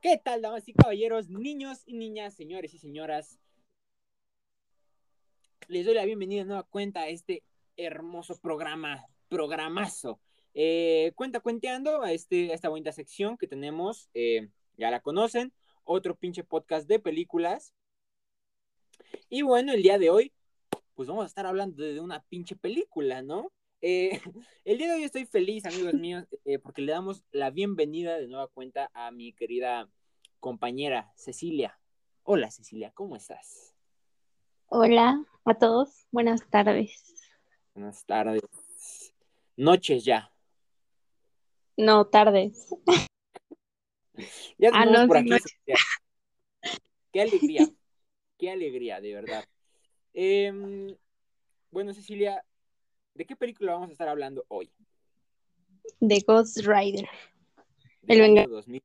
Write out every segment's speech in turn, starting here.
¿Qué tal, damas y caballeros, niños y niñas, señores y señoras? Les doy la bienvenida de nueva cuenta a este hermoso programa, programazo. Eh, cuenta cuenteando a, este, esta bonita sección que tenemos, eh, ya la conocen, otro pinche podcast de películas. Y bueno, el día de hoy, pues vamos a estar hablando de una pinche película, ¿no? Eh, el día de hoy estoy feliz, amigos míos, eh, porque le damos la bienvenida de nueva cuenta a mi querida compañera Cecilia. Hola Cecilia, ¿cómo estás? Hola a todos, buenas tardes. Buenas tardes. Noches ya. No, tardes. Ya Ah, no, por aquí. Qué alegría, qué alegría, de verdad. Em, bueno, Cecilia, ¿de qué película vamos a estar hablando hoy? De Ghost Rider. El año Venga- 2000.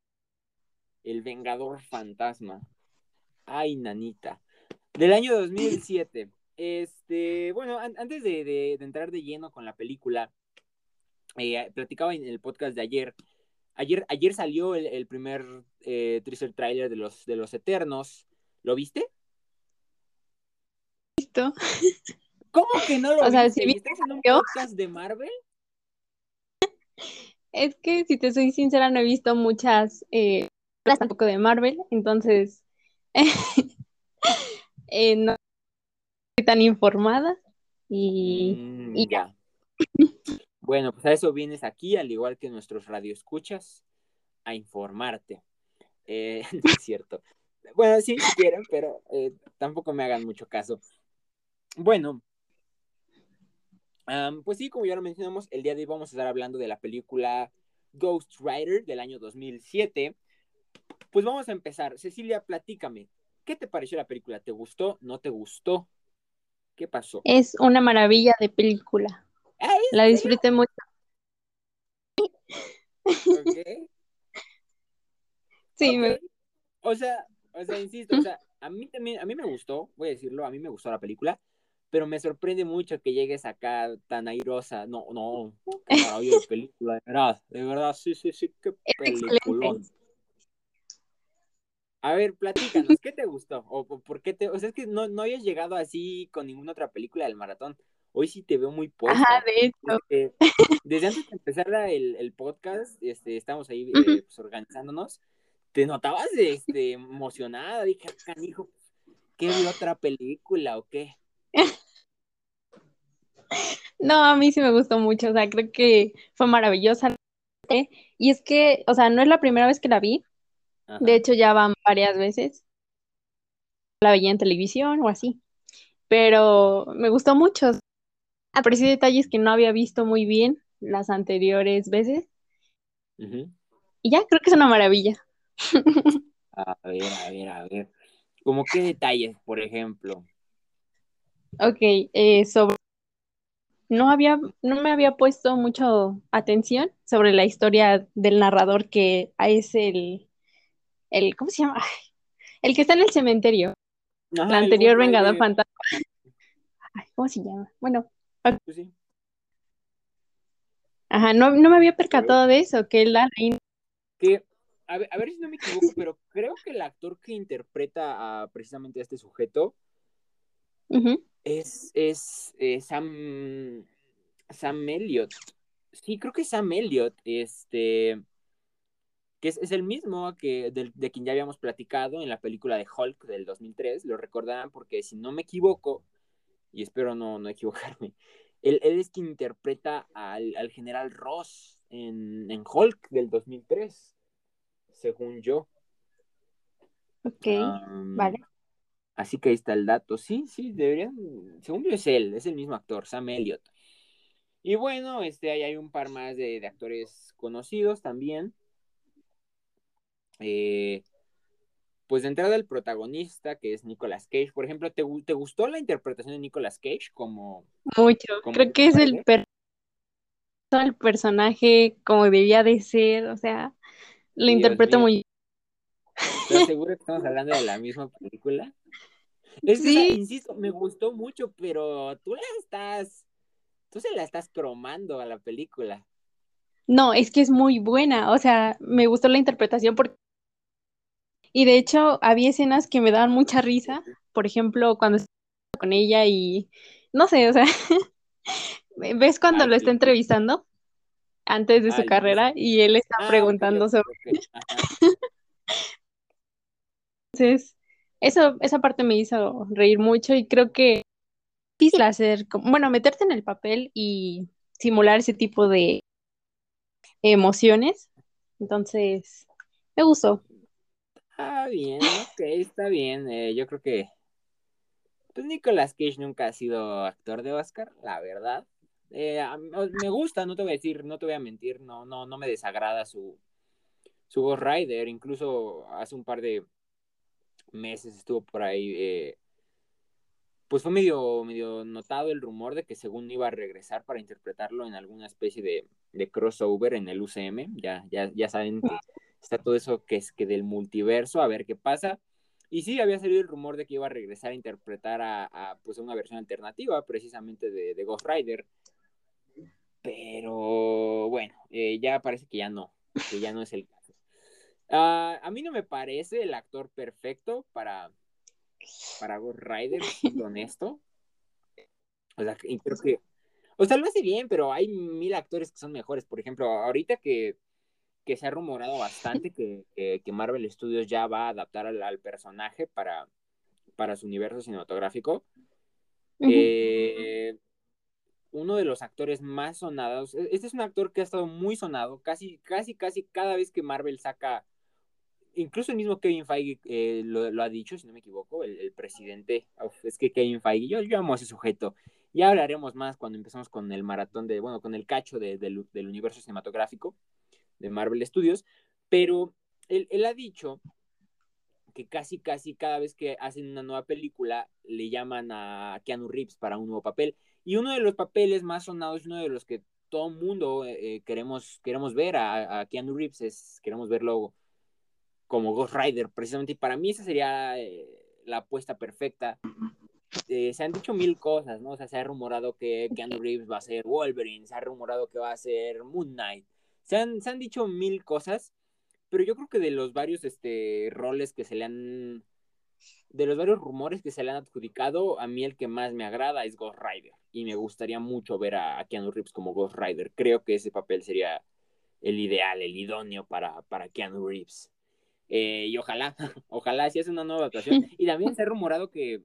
El Vengador Fantasma. Ay, nanita. Del año 2007. Este, bueno, an- antes de, de- de entrar de lleno con la película, eh, platicaba en el podcast de ayer. Ayer, ayer salió el, el primer eh, teaser trailer de los, de los Eternos. ¿Lo viste? ¿Listo? ¿Cómo que no lo O sea, vi estás en un podcast de Marvel? Es que si te soy sincera, no he visto muchas eh, tampoco de Marvel, entonces eh, no estoy tan informada y, Mm, y ya. Bueno, pues a eso vienes aquí, al igual que nuestros radioescuchas, a informarte. Eh, no es cierto. Bueno, sí, si quieren, pero eh, tampoco me hagan mucho caso. Bueno, pues sí, como ya lo mencionamos, el día de hoy vamos a estar hablando de la película Ghost Rider del año 2007. Pues vamos a empezar. Cecilia, platícame. ¿Qué te pareció la película? ¿Te gustó? ¿No te gustó? ¿Qué pasó? es una maravilla de película. Ah, ¿es La disfruté mucho. Ok. Sí, me-. O sea, o sea, insisto, o sea, a mí también, a mí me gustó, voy a decirlo, a mí me gustó la película, pero me sorprende mucho que llegues acá tan airosa. No, no, qué maravilla de película, de verdad, de verdad, sí, sí, sí, qué peliculón. A ver, platícanos, ¿qué te gustó? O, por qué te, o sea, es que no, no habías llegado así con ninguna otra película del maratón. Hoy sí te veo muy Ajá, puesta. de hecho. Este, desde antes de empezar el, el podcast, este, estamos ahí eh, pues, organizándonos. Te notabas este, emocionada. Dije, "Ah, canijo, ¿qué vio otra película o qué? No, a mí sí me gustó mucho, o sea, creo que fue maravillosa. ¿eh? Y es que, o sea, no es la primera vez que la vi, Ajá. de hecho ya van varias veces, la veía en televisión o así, pero me gustó mucho. Aprecié detalles que no había visto muy bien las anteriores veces y ya, creo que es una maravilla. A ver, a ver, a ver. ¿Cómo qué detalles, por ejemplo? Ok, eh, sobre... No había, no me había puesto mucho atención sobre la historia del narrador que es el, el, ¿cómo se llama? Ay, el que está en el cementerio. Ajá, el anterior Vengador Fantasma. Ay, ¿cómo se llama? Bueno, pues sí. ajá, no, no me había percatado de eso, que la. Que, a ver, a ver si no me equivoco, pero creo que el actor que interpreta a precisamente a este sujeto es, es eh, Sam, Sam Elliott. Sí, creo que es Sam Elliott, este, que es, es el mismo que del- de, quien ya habíamos platicado en la película de Hulk del 2003, lo recordarán porque si no me equivoco, y espero no, no equivocarme, él, él es quien interpreta al, al general Ross en, en Hulk del 2003, según yo. Ok, vale. Así que ahí está el dato. Sí, sí, deberían. Según yo es él, es el mismo actor, Sam Elliott. Y bueno, este, ahí hay un par más de, de actores conocidos también. Eh, pues de entrada el protagonista, que es Nicolas Cage, por ejemplo, ¿te, gu- te gustó la interpretación de Nicolas Cage como, Mucho. como Creo que es el, per- el personaje como debía de ser, o sea, lo Dios interpreto mío, muy ¿estás seguro que estamos hablando de la misma película? Es que, o sea, Sí, insisto, me gustó mucho, pero tú la estás, tú se la estás cromando a la película. No, es que es muy buena, o sea, me gustó la interpretación porque... Y de hecho, había escenas que me daban mucha risa, por ejemplo, cuando estaba con ella y, no sé, o sea, ¿ves cuando Ay, lo está entrevistando antes de su Ay, carrera y él está Ah, preguntando sobre... Entonces, eso, esa parte me hizo reír mucho y creo que es hacer, bueno, meterte en el papel y simular ese tipo de emociones. Entonces, me gustó. Ah, bien, ok, está bien. Eh, yo creo que pues Nicolas Cage nunca ha sido actor de Oscar, la verdad. Eh, me gusta, no te voy a decir, no te voy a mentir, no, no, no me desagrada su, su Ghost Rider. Incluso hace un par de meses estuvo por ahí. eh, pues fue medio, medio notado el rumor de que según iba a regresar para interpretarlo en alguna especie de, de crossover en el UCM. Ya, ya, ya saben que está todo eso que es que del multiverso, a ver qué pasa. Y sí, había salido el rumor de que iba a regresar a interpretar a, a pues una versión alternativa, precisamente de, de Ghost Rider. Pero bueno, eh, ya parece que ya no, que ya no es el. Uh, a mí no me parece el actor perfecto para, para Ghost Rider, siendo honesto. O sea, creo que. O sea, lo hace bien, pero hay mil actores que son mejores. Por ejemplo, ahorita que, que se ha rumorado bastante que, que, que, Marvel Studios ya va a adaptar al, al personaje para, para, su universo cinematográfico. Uh -huh. eh, uno de los actores más sonados. Este es un actor que ha estado muy sonado. Casi, casi, casi cada vez que Marvel saca. Incluso el mismo Kevin Feige eh, lo, ha dicho, si no me equivoco, el, presidente. Uf, es que Kevin Feige, yo, amo a ese sujeto. Ya hablaremos más cuando empecemos con el maratón de, bueno, con el cacho de, de, del universo cinematográfico de Marvel Studios, pero él, ha dicho que casi, casi cada vez que hacen una nueva película le llaman a Keanu Reeves para un nuevo papel. Y uno de los papeles más sonados, uno de los que todo mundo eh, queremos, queremos ver a, a, Keanu Reeves, es, queremos verlo como Ghost Rider, precisamente. Y para mí esa sería eh, la apuesta perfecta eh, se han dicho mil cosas, ¿no? O sea, se ha rumorado que Keanu Reeves va a ser Wolverine, se ha rumorado que va a ser Moon Knight, se han, se han dicho mil cosas, pero yo creo que de los varios este, roles que se le han, de los varios rumores que se le han adjudicado, a mí el que más me agrada es Ghost Rider, y me gustaría mucho ver a, a Keanu Reeves como Ghost Rider, creo que ese papel sería el ideal, el idóneo para, para Keanu Reeves. Eh, y ojalá, ojalá si es una nueva adaptación. Y también se ha rumorado que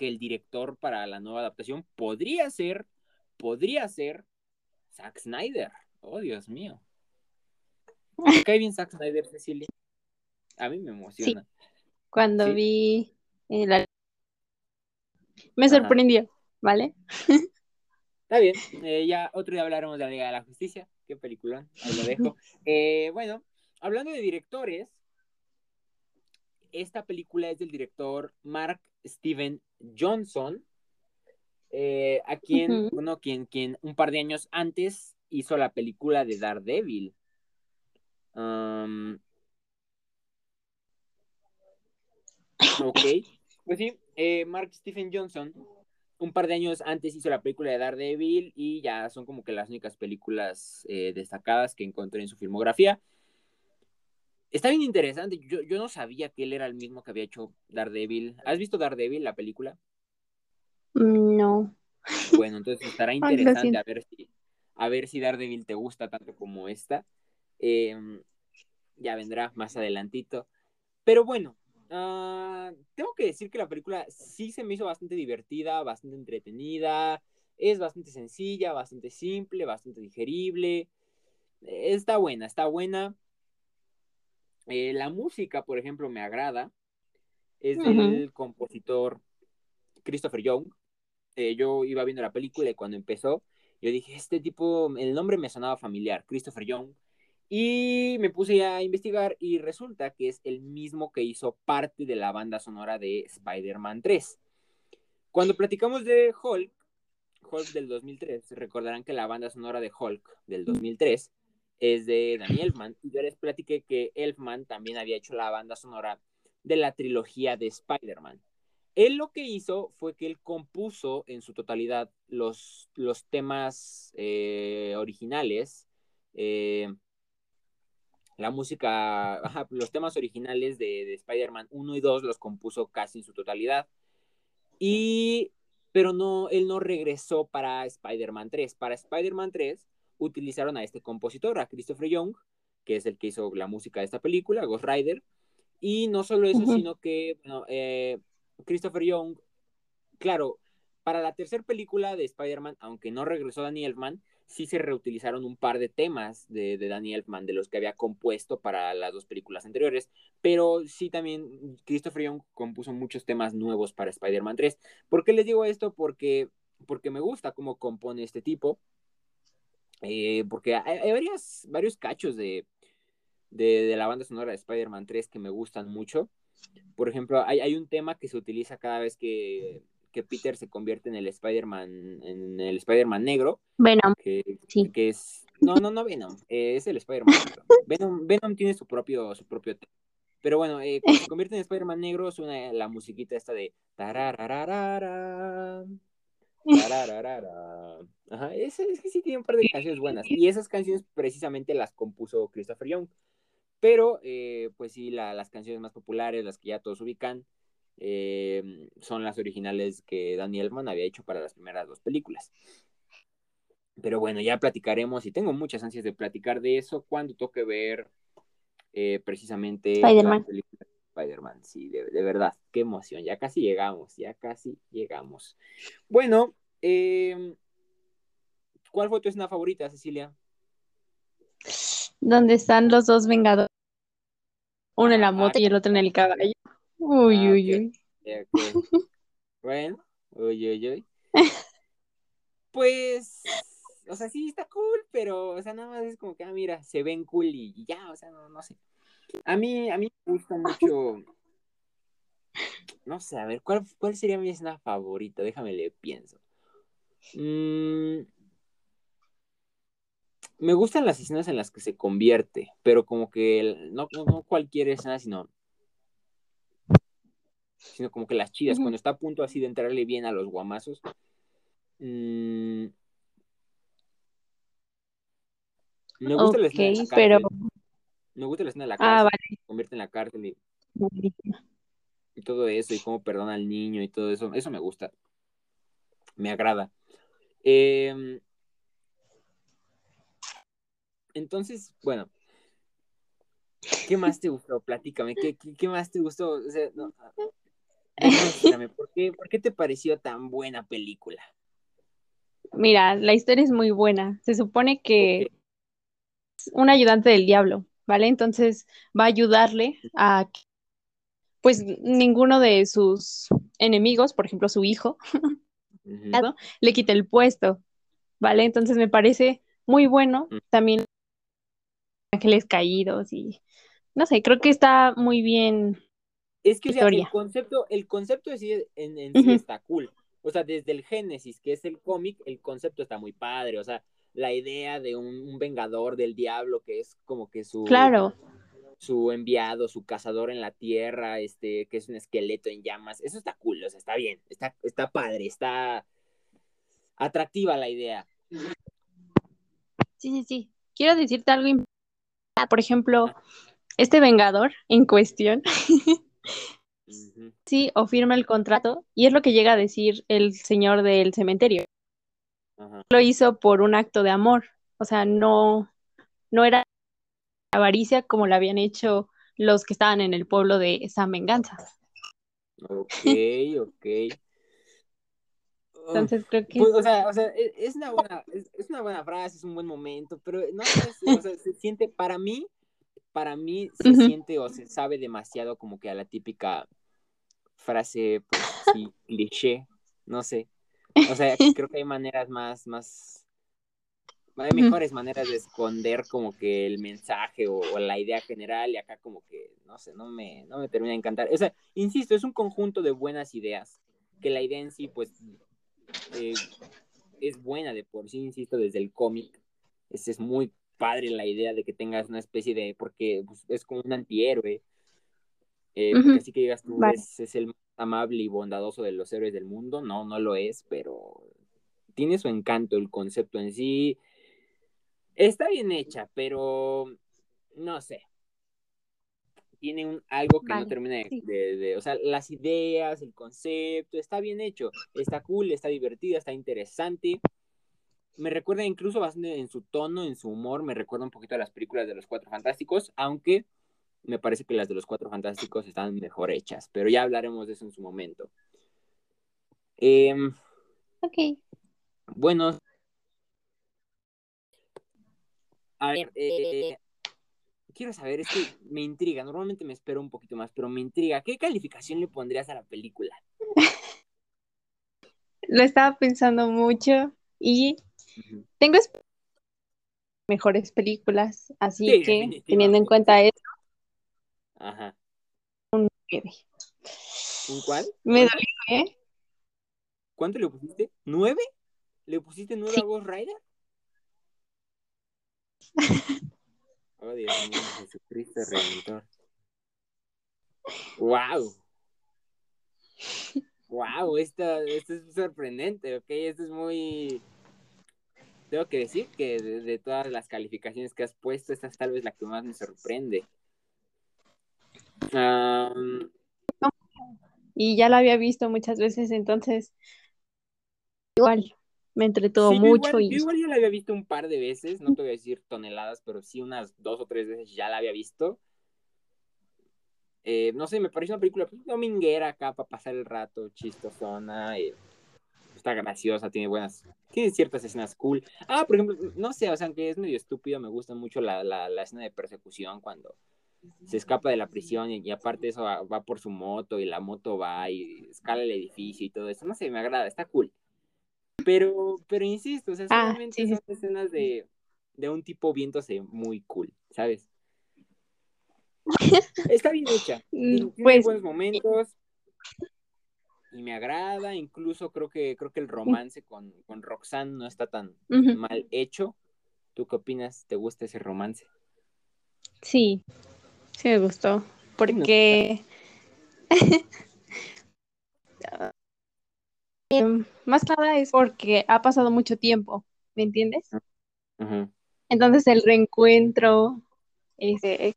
que el director para la nueva adaptación podría ser, podría ser Zack Snyder. Oh, Dios mío. ¿Te cae bien Zack Snyder, Cecilia? A mí me emociona. Sí. Cuando ¿Sí? vi eh, la... Me Ajá. sorprendió, ¿vale? Está bien, eh, ya otro día hablaremos de la Liga de la Justicia. Qué peliculón, ahí lo dejo. Eh, bueno, hablando de directores, esta película es del director Mark Steven Johnson, eh, a quien, uh -huh. bueno, quien, quien un par de años antes hizo la película de Daredevil. Um, ok, pues sí, eh, Mark Stephen Johnson, un par de años antes hizo la película de Daredevil y ya son como que las únicas películas eh, destacadas que encontré en su filmografía. Está bien interesante. Yo, yo no sabía que él era el mismo que había hecho Daredevil. ¿Has visto Daredevil, la película? No. Bueno, entonces estará interesante a ver si a ver si Daredevil te gusta tanto como esta. Eh, ya vendrá más adelantito. Pero bueno, uh, tengo que decir que la película sí se me hizo bastante divertida, bastante entretenida. Es bastante sencilla, bastante simple, bastante digerible. Está buena, está buena. Eh, la música, por ejemplo, me agrada. Es del uh -huh. compositor Christopher Young. Eh, yo iba viendo la película y cuando empezó, yo dije, este tipo, el nombre me sonaba familiar, Christopher Young. Y me puse a investigar y resulta que es el mismo que hizo parte de la banda sonora de Spider-Man 3. Cuando platicamos de Hulk, Hulk del 2003, recordarán que la banda sonora de Hulk del 2003 es de Danny Elfman. Y yo les platiqué que Elfman también había hecho la banda sonora de la trilogía de Spider-Man. Él lo que hizo fue que él compuso en su totalidad los, los temas eh, originales Eh, la música, los temas originales de, de Spider-Man 1 y 2 los compuso casi en su totalidad. Y, pero no, él no regresó para Spider-Man 3. Para Spider-Man 3 utilizaron a este compositor, a Christopher Young, que es el que hizo la música de esta película, Ghost Rider. Y no solo eso, sino que bueno, eh, Christopher Young, claro, para la tercera película de Spider-Man, aunque no regresó Danny Elfman, sí se reutilizaron un par de temas de, de Danny Elfman, de los que había compuesto para las dos películas anteriores, pero sí también Christopher Young compuso muchos temas nuevos para Spider-Man 3. ¿Por qué les digo esto? Porque, porque me gusta cómo compone este tipo, eh, porque hay, hay varias, varios cachos de, de, de la banda sonora de Spider-Man 3 que me gustan mucho. Por ejemplo, hay, hay un tema que se utiliza cada vez que, que Peter se convierte en el Spider-Man, en el Spider-Man negro, Venom, que, sí. que es, no, no, no Venom, eh, es el Spider-Man negro. Venom, Venom tiene su propio, su propio tema. Pero bueno, eh, cuando se convierte en Spider-Man negro suena la musiquita esta de tarararara. Ajá, es, es que sí tiene un par de canciones buenas. Y esas canciones precisamente las compuso Christopher Young. Pero, eh, pues sí, la, las canciones más populares, las que ya todos ubican, eh, son las originales que Danny Elfman había hecho para las primeras dos películas. Pero bueno, ya platicaremos y tengo muchas ansias de platicar de eso cuando toque ver eh, precisamente Spider-Man. Sí, de, de, verdad, qué emoción. Ya casi llegamos, ya casi llegamos. Bueno, eh, ¿cuál fue tu escena favorita, Cecilia? ¿Dónde están los dos vengadores? Uno en la moto y el otro en el caballo. Uy, Ah, uy, uy. Bueno, uy, uy, uy. Pues, o sea, sí está cool, pero, o sea, nada más es como que, ah, mira, se ven cool y, y ya, o sea, no, no sé. A mí, a mí me gusta mucho, no sé, a ver, ¿cuál, cuál sería mi escena favorita? Déjame le pienso. Mm, me gustan las escenas en las que se convierte, pero como que el- no, cualquier escena, sino, sino como que las chidas, cuando está a punto así de entrarle bien a los guamazos. Mm, me gusta la escena de la pero. cárcel. Me gusta la escena de la Ah, cárcel, vale. se convierte en la cárcel y, y todo eso, y cómo perdona al niño y todo eso. Eso me gusta. Me agrada. Eh, entonces, bueno, ¿qué más te gustó? Platícame, ¿qué, qué, qué más te gustó? O sea, no, demuéstrame, ¿por qué, ¿por qué te pareció tan buena película? Mira, la historia es muy buena. Se supone que es un ayudante del diablo, ¿vale? Entonces va a ayudarle a que, pues, ninguno de sus enemigos, por ejemplo, su hijo, Le quite el puesto, ¿vale? Entonces me parece muy bueno. Mm. También ángeles caídos y no sé, creo que está muy bien Es que, o sea, el concepto, el concepto sí en, en sí está cool. O sea, desde el Génesis, que es el cómic, el concepto está muy padre. O sea, la idea de un, un vengador del diablo que es como que su, Claro, su enviado, su cazador en la tierra, este, que es un esqueleto en llamas. Eso está cool, o sea, está bien, está, está padre, está atractiva la idea. sí, sí, sí. Quiero decirte algo importante. Por ejemplo, este vengador en cuestión, sí, o firma el contrato, y es lo que llega a decir el señor del cementerio. Lo hizo por un acto de amor, o sea, no, no era avaricia como lo habían hecho los que estaban en el pueblo de San Venganza. Ok, ok. Entonces creo que Pues, o sea, o sea, es, es una buena, es, es una buena frase, es un buen momento, pero no sé, es- o sea, se siente, para mí, para mí se siente o se sabe demasiado como que a la típica frase, pues sí, cliché, no sé. O sea, creo que hay maneras más, más, hay mejores maneras de esconder como que el mensaje o, o la idea general y acá como que, no sé, no me, no me termina de encantar. O sea, insisto, es un conjunto de buenas ideas, que la idea en sí, pues, eh, es buena de por sí, insisto, desde el cómic. Es, es muy padre la idea de que tengas una especie de, porque pues, es como un antihéroe, eh, así que digas tú, Vale. es, es el más amable y bondadoso de los héroes del mundo, no, no lo es, pero tiene su encanto el concepto en sí. Está bien hecha, pero no sé. Tiene un, algo que no termina de, O sea, las ideas, el concepto, está bien hecho. Está cool, está divertida, está interesante. Me recuerda incluso bastante en su tono, en su humor, me recuerda un poquito a las películas de los Cuatro Fantásticos, aunque me parece que las de los Cuatro Fantásticos están mejor hechas, pero ya hablaremos de eso en su momento. Em, ok. Bueno, a ver, eh, quiero saber, es que me intriga, normalmente me espero un poquito más, pero me intriga, ¿qué calificación le pondrías a la película? Lo estaba pensando mucho y tengo mejores películas, así que teniendo en cuenta eso, Ajá. un ¿Un cuál? Me dolió, ¿eh? ¿Cuánto le pusiste? ¿Nueve? ¿Le pusiste nueve a Ghost Rider? Oh, Dios mío, Jesucristo Redentor. ¡Wow! ¡Wow! Esto, esto es sorprendente, ¿ok? Esto es muy. Tengo que decir que de, todas las calificaciones que has puesto, esta es tal vez la que más me sorprende. Y ya la había visto muchas veces, entonces. Igual me entretuvo mucho. y... Yo igual ya la había visto un par de veces, no te voy a decir toneladas, pero sí unas dos o tres veces ya la había visto. Eh, no sé, me parece una película pues, dominguera acá para pasar el rato, chistosona, eh, está graciosa, tiene buenas, tiene ciertas escenas cool. Ah, por ejemplo, no sé, o sea, aunque es medio estúpido, me gusta mucho la, la, la escena de persecución cuando se escapa de la prisión y, aparte eso va, va, por su moto y la moto va y escala el edificio y todo eso, no sé, me agrada, está cool. Pero, pero insisto, o sea, ah, solamente son escenas de, de un tipo viéndose muy cool, ¿sabes? Está bien hecha. Mm, tiene pues, buenos momentos. Y me agrada. Incluso creo que, creo que el romance con, con Roxanne no está tan mal hecho. ¿Tú qué opinas? ¿Te gusta ese romance? Sí, sí me gustó. Porque Em, más nada es porque ha pasado mucho tiempo, ¿me entiendes? Entonces el reencuentro, este,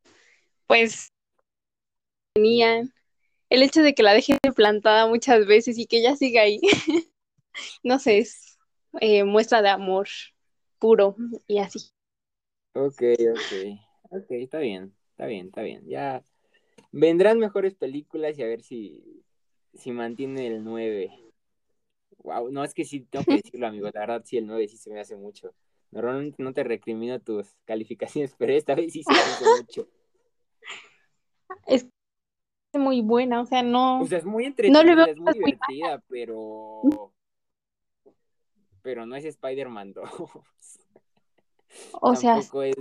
pues, tenían el hecho de que la dejen plantada muchas veces y que ella siga ahí, no sé, es eh, muestra de amor puro y así. Ok, ok, ok, está bien, está bien, está bien. Ya vendrán mejores películas y a ver si, si mantiene el 9. Wow, no, es que sí tengo que decirlo, amigo. La verdad, sí, el 9 sí se me hace mucho. Normalmente no te recrimino tus calificaciones, pero esta vez sí se me hace mucho. Es muy buena, o sea, no. O sea, es muy entretenida, es muy divertida, pero. Pero no es Spider-Man 2. O sea. Tampoco es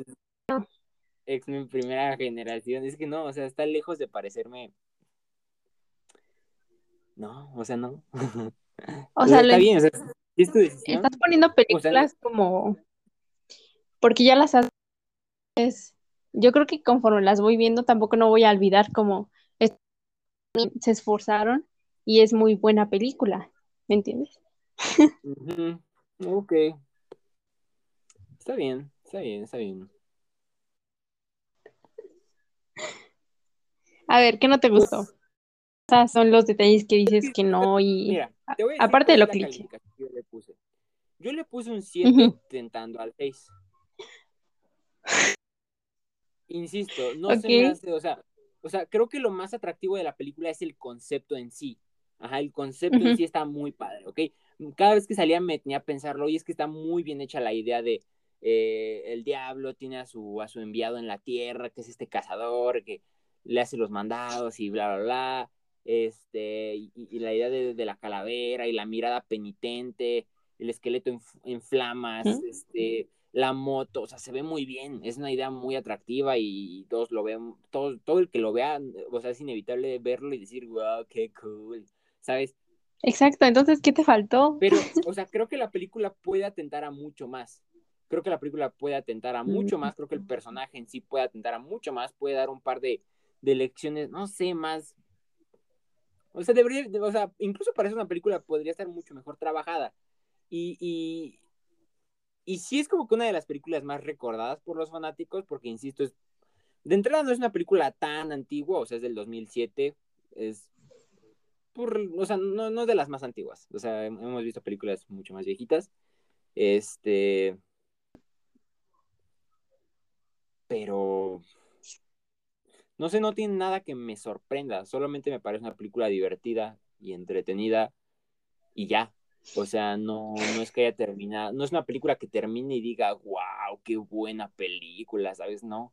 X-Men primera generación. Es que no, o sea, está lejos de parecerme. No, o sea, no. O sea, está bien, Estás poniendo películas como. Porque ya las haces. Yo creo que conforme las voy viendo, tampoco no voy a olvidar como se esforzaron y es muy buena película. ¿Me entiendes? Ok. Está bien, está bien, está bien. A ver, ¿qué no te gustó? Pues, son los detalles que dices que no y aparte de lo que yo le puse. Yo le puse un 7 intentando al 6. Insisto, no se me hace, o sea, o sea, creo que lo más atractivo de la película es el concepto en sí. Ajá, el concepto en sí está muy padre, ¿ok? Cada vez que salía me tenía a pensarlo y es que está muy bien hecha la idea de eh, el diablo tiene a su, a su enviado en la tierra, que es este cazador, que le hace los mandados y bla, bla, bla este, y, la idea de, la calavera y la mirada penitente, el esqueleto en, flamas, este, la moto, o sea, se ve muy bien, es una idea muy atractiva y todos lo ven, todo, todo el que lo vea, o sea, es inevitable verlo y decir, wow, qué cool, ¿sabes? Exacto, entonces, ¿qué te faltó? Pero, o sea, creo que la película puede atentar a mucho más. Creo que la película puede atentar a mucho más, creo que el personaje en sí puede atentar a mucho más, puede dar un par de, de lecciones, no sé, más, o sea, debería, o sea, incluso para ser una película podría estar mucho mejor trabajada. Y, y sí es como que una de las películas más recordadas por los fanáticos, porque insisto, es, de entrada no es una película tan antigua, o sea, es del 2007, es por, o sea, no, no es de las más antiguas, o sea, hemos visto películas mucho más viejitas, este, pero no sé, no tiene nada que me sorprenda, solamente me parece una película divertida y entretenida y ya. O sea, no, no es que haya terminado, no es una película que termine y diga, wow, qué buena película, ¿sabes? No.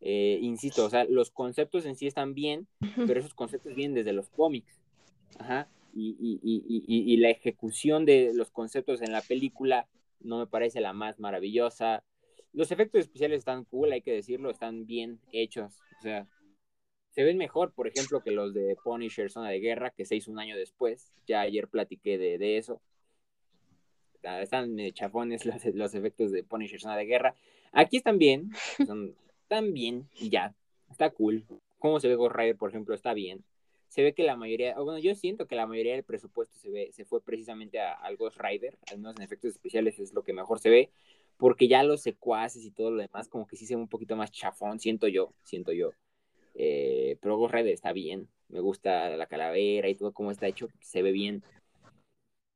Eh, insisto, o sea, los conceptos en sí están bien, pero esos conceptos vienen desde los cómics. Ajá. Y, y, y, y, la ejecución de los conceptos en la película no me parece la más maravillosa. Los efectos especiales están cool, hay que decirlo, están bien hechos. O sea, se ven mejor, por ejemplo, que los de Punisher Zona de Guerra, que se hizo un año después. Ya ayer platiqué de, de eso. Están chafones los, los, efectos de Punisher Zona de Guerra. Aquí están bien, son, están bien ya, está cool. Cómo se ve Ghost Rider, por ejemplo, está bien. Se ve que la mayoría, bueno, yo siento que la mayoría del presupuesto se ve, se fue precisamente al Ghost Rider, al menos en efectos especiales es lo que mejor se ve, porque ya los secuaces y todo lo demás, como que sí se ve un poquito más chafón, siento yo, siento yo. Eh, pero Ghost está bien. Me gusta la calavera y todo cómo está hecho. Se ve bien.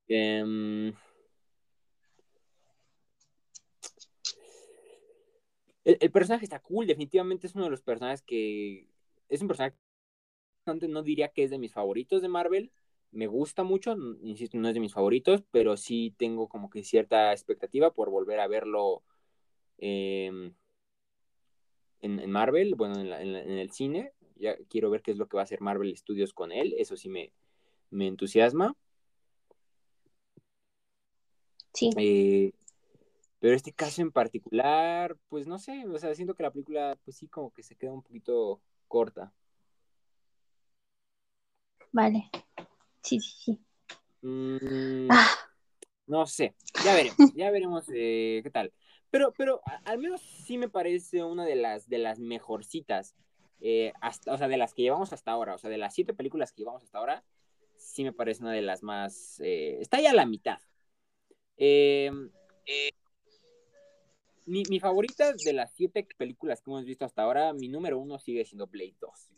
Em, el, personaje está cool. Definitivamente es uno de los personajes que. Es un personaje. No diría que es de mis favoritos de Marvel. Me gusta mucho. Insisto, no es de mis favoritos. Pero sí tengo como que cierta expectativa por volver a verlo. Eh, en, Marvel, bueno, en, el cine. Ya quiero ver qué es lo que va a hacer Marvel Studios con él. Eso sí me, entusiasma. Sí. Eh, pero este caso en particular, pues no sé, o sea, siento que la película, pues sí, como que se queda un poquito corta. Vale. Sí, sí, sí. Mm, ah. No sé, ya veremos, ya veremos eh, qué tal. Pero, pero al menos sí me parece una de las, de las mejorcitas. Eh, hasta, o sea, de las que llevamos hasta ahora. O sea, de las siete películas que llevamos hasta ahora, sí me parece una de las más. Eh, está ya a la mitad. Eh, mi, mi, favorita de las siete películas que hemos visto hasta ahora, mi número uno sigue siendo Blade 2.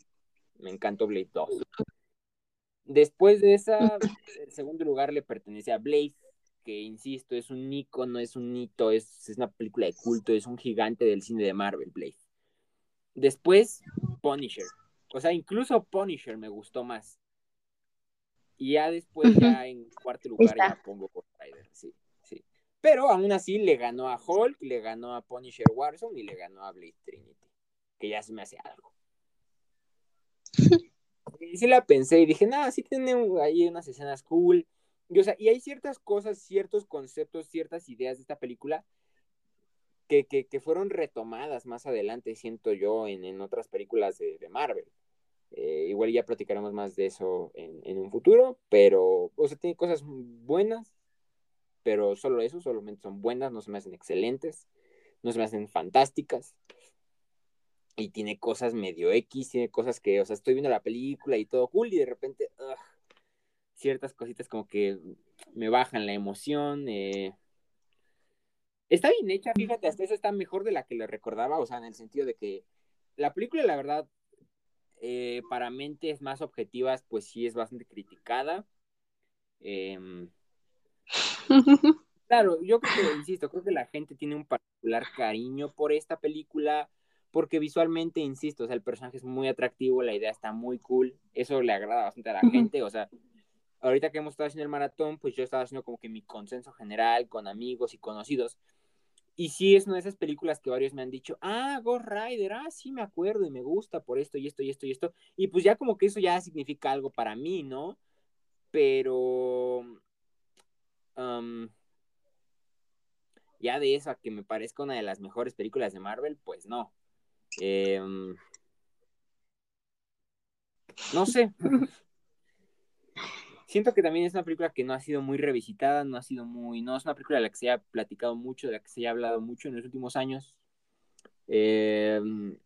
Me encantó Blade 2. Después de esa, el segundo lugar le pertenece a Blade que, insisto, es un icono, es un hito, es, es una película de culto, es un gigante del cine de Marvel, Blade. Después, Punisher. O sea, incluso Punisher me gustó más. Y ya después, ya en cuarto lugar, ya pongo Rider, sí, sí. Pero aún así le ganó a Hulk, le ganó a Punisher Warzone y le ganó a Blade Trinity. Que ya se me hace algo. y sí la pensé y dije, nada, sí tiene ahí unas escenas cool. Y, o sea, y hay ciertas cosas, ciertos conceptos, ciertas ideas de esta película que, que, fueron retomadas más adelante, siento yo, en, en otras películas de, de Marvel. Eh, igual ya platicaremos más de eso en, en, un futuro, pero, o sea, tiene cosas buenas, pero solo eso, solamente son buenas, no se me hacen excelentes, no se me hacen fantásticas. Y tiene cosas medio X, tiene cosas que, o sea, estoy viendo la película y todo cool y de repente, ciertas cositas como que me bajan la emoción. Eh. Está bien hecha, fíjate, hasta eso está mejor de la que le recordaba, o sea, en el sentido de que la película, la verdad, eh, para mentes más objetivas, pues sí es bastante criticada. Em, claro, yo creo que, insisto, creo que la gente tiene un particular cariño por esta película, porque visualmente, insisto, o sea, el personaje es muy atractivo, la idea está muy cool, eso le agrada bastante a la gente, o sea, ahorita que hemos estado haciendo el maratón, pues yo estaba haciendo como que mi consenso general con amigos y conocidos. Y sí es una de esas películas que varios me han dicho, ah, Ghost Rider, ah, sí me acuerdo y me gusta por esto y esto y esto y esto. Y pues ya como que eso ya significa algo para mí, ¿no? Pero... ya de eso a que me parezca una de las mejores películas de Marvel, pues no. Em, no sé. Siento que también es una película que no ha sido muy revisitada, no ha sido muy, no es una película de la que se haya platicado mucho, de la que se haya hablado mucho en los últimos años. Em,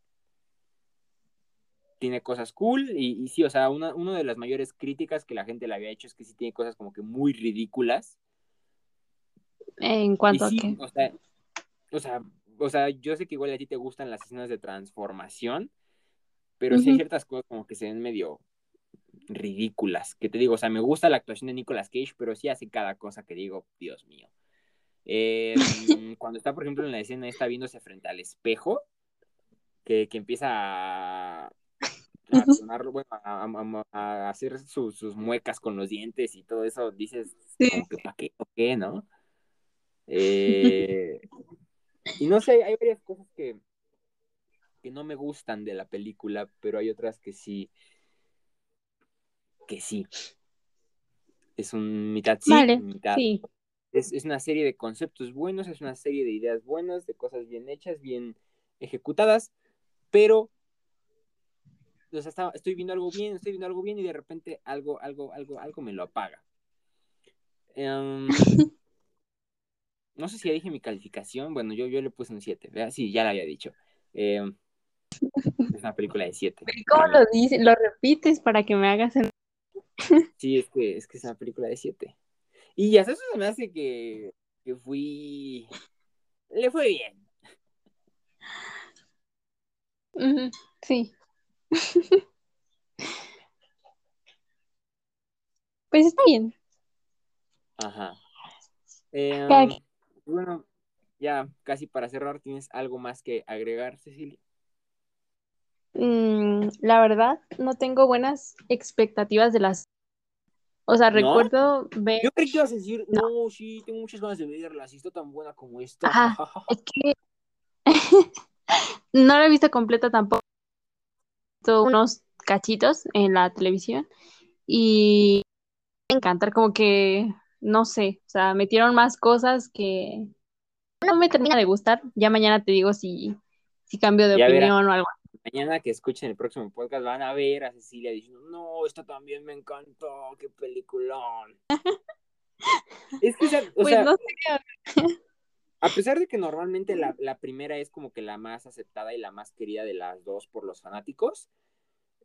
tiene cosas cool y, sí, o sea, una, una, de las mayores críticas que la gente le había hecho es que sí tiene cosas como que muy ridículas. En cuanto sí, a qué. O sea, o sea, o sea, yo sé que igual a ti te gustan las escenas de transformación, pero sí hay ciertas cosas como que se ven medio ridículas. Que te digo, o sea, me gusta la actuación de Nicolas Cage, pero sí hace cada cosa que digo, Dios mío. Eh, cuando está, por ejemplo, en la escena, está viéndose frente al espejo, que, que empieza a, a sonarlo, bueno, a, a, hacer sus muecas con los dientes y todo eso, dices, como que para qué o qué, ¿no? Eh, y no sé, hay varias cosas que, que no me gustan de la película, pero hay otras que sí, que sí. Es un mitad sí, mitad. Sí. Es, es, una serie de conceptos buenos, es una serie de ideas buenas, de cosas bien hechas, bien ejecutadas, pero o sea, estoy viendo algo bien, estoy viendo algo bien y de repente algo, algo, algo, algo me lo apaga. Em, no sé si ya dije mi calificación, bueno, yo, yo le puse un 7, sí, ya lo había dicho. Em, es una película de 7. ¿Cómo lo dices? ¿Lo repites para que me hagas. Sí, es que, es que es una película de 7. Y ya eso se me hace que, que fui... Le fue bien. Sí. pues está bien. Ajá. Em, bueno, ya casi para cerrar, ¿tienes algo más que agregar, Cecilia? Mm, la verdad, no tengo buenas expectativas de las. O sea, recuerdo ver. Yo creí que ibas a decir, no. sí, tengo muchas ganas de verla, si está tan buena como esta. Ajá, es que no la he visto completa tampoco unos cachitos en la televisión y me encanta, como que, no sé, o sea, metieron más cosas que no me termina de gustar. Ya mañana te digo si, si cambio de opinión o algo. Mañana que escuchen el próximo podcast van a ver a Cecilia diciendo, no, esta también me encantó, qué peliculón. es que, o pues no sé. A pesar de que normalmente la, la, primera es como que la más aceptada y la más querida de las dos por los fanáticos,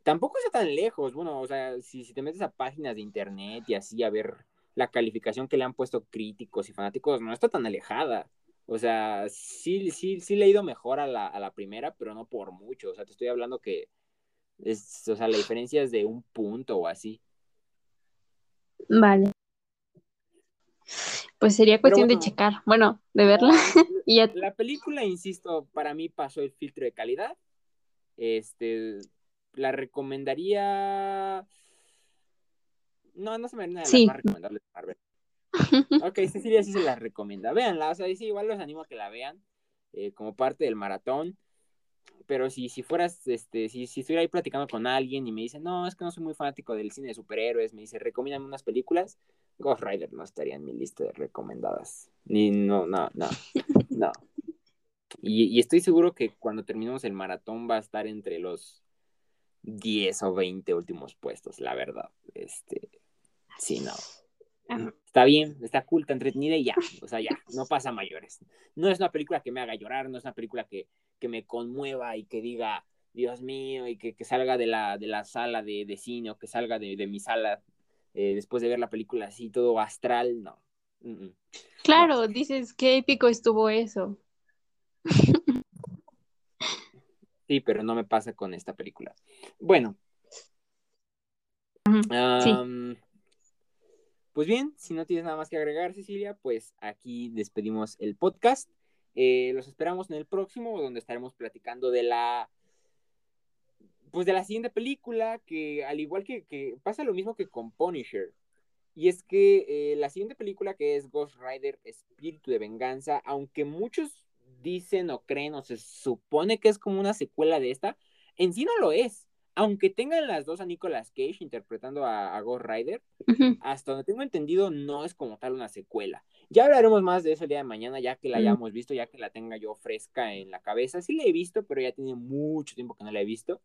tampoco está tan lejos. Bueno, o sea, si, si te metes a páginas de internet y así a ver la calificación que le han puesto críticos y fanáticos, no está tan alejada. O sea, sí, sí, sí le ha ido mejor a la, a la primera, pero no por mucho. O sea, te estoy hablando que es, o sea, la diferencia es de un punto o así. Vale. Pues sería cuestión de checar, bueno, de verla. y La película, insisto, para mí pasó el filtro de calidad. Este, la recomendaría. No, no se me viene las más recomendables de Marvel. ok, Cecilia sí se la recomienda. Véanla, o sea, sí, igual los animo a que la vean eh, como parte del maratón. Pero si, si fueras, este, si, si estuviera ahí platicando con alguien y me dice, no, es que no soy muy fanático del cine de superhéroes, me dice, recomiéndame unas películas, Ghost Rider no estaría en mi lista de recomendadas. Ni, no, no, no, no. Y, y estoy seguro que cuando terminemos el maratón va a estar entre los 10 o 20 últimos puestos, la verdad. Este, sí, no. Está bien, está cool, está entretenida y ya, o sea, ya, no pasa mayores. No es una película que me haga llorar, no es una película que, que me conmueva y que diga, Dios mío, y que, que salga de la, de la sala de, de cine o que salga de, de mi sala eh, después de ver la película así, todo astral, no. Claro, dices, qué épico estuvo eso. Sí, pero no me pasa con esta película. Bueno. Pues bien, si no tienes nada más que agregar, Cecilia, pues aquí despedimos el podcast. Eh, los esperamos en el próximo, donde estaremos platicando de la. Pues de la siguiente película, que al igual que, que pasa lo mismo que con Punisher. Y es que eh, la siguiente película, que es Ghost Rider Espíritu de Venganza, aunque muchos dicen o creen o se supone que es como una secuela de esta, en sí no lo es. Aunque tengan las dos a Nicolas Cage interpretando a, Ghost Rider, hasta donde tengo entendido no es como tal una secuela. Ya hablaremos más de eso el día de mañana, ya que la hayamos visto, ya que la tenga yo fresca en la cabeza. Sí la he visto, pero ya tiene mucho tiempo que no la he visto.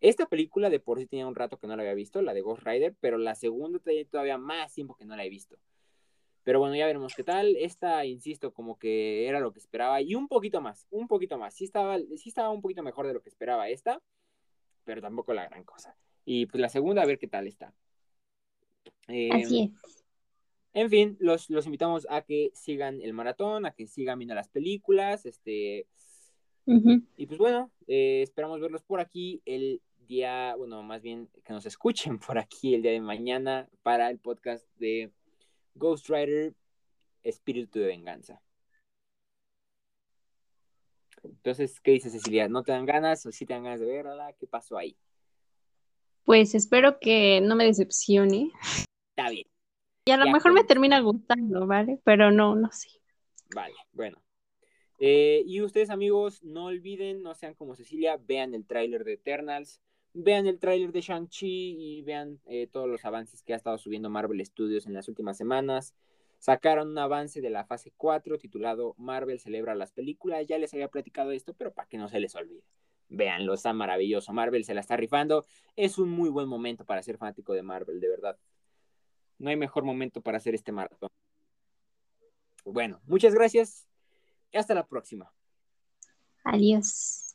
Esta película de por sí tenía un rato que no la había visto, la de Ghost Rider, pero la segunda tenía todavía más tiempo que no la he visto. Pero bueno, ya veremos qué tal. Esta, insisto, como que era lo que esperaba. Y un poquito más, un poquito más. Sí estaba, sí estaba un poquito mejor de lo que esperaba esta, pero tampoco la gran cosa. Y pues la segunda, a ver qué tal está. Así em, es. En fin, los, los invitamos a que sigan el maratón, a que sigan viendo las películas, este... Y pues bueno, eh, esperamos verlos por aquí el día, bueno, más bien que nos escuchen por aquí el día de mañana para el podcast de Ghost Rider Espíritu de Venganza. Entonces, ¿qué dice Cecilia? ¿No te dan ganas o sí te dan ganas de verla? ¿Qué pasó ahí? Pues espero que no me decepcione. Está bien. Y a lo mejor me termina gustando, ¿vale? Pero no, no sé. Vale, bueno. Eh, y ustedes, amigos, no olviden, no sean como Cecilia, vean el tráiler de Eternals, vean el tráiler de Shang-Chi y vean eh, todos los avances que ha estado subiendo Marvel Studios en las últimas semanas. Sacaron un avance de la fase 4 titulado Marvel celebra las películas. Ya les había platicado esto, pero para que no se les olvide. Véanlo, está maravilloso. Marvel se la está rifando. Es un muy buen momento para ser fanático de Marvel, de verdad. No hay mejor momento para hacer este maratón. Bueno, muchas gracias. Hasta la próxima. Adiós.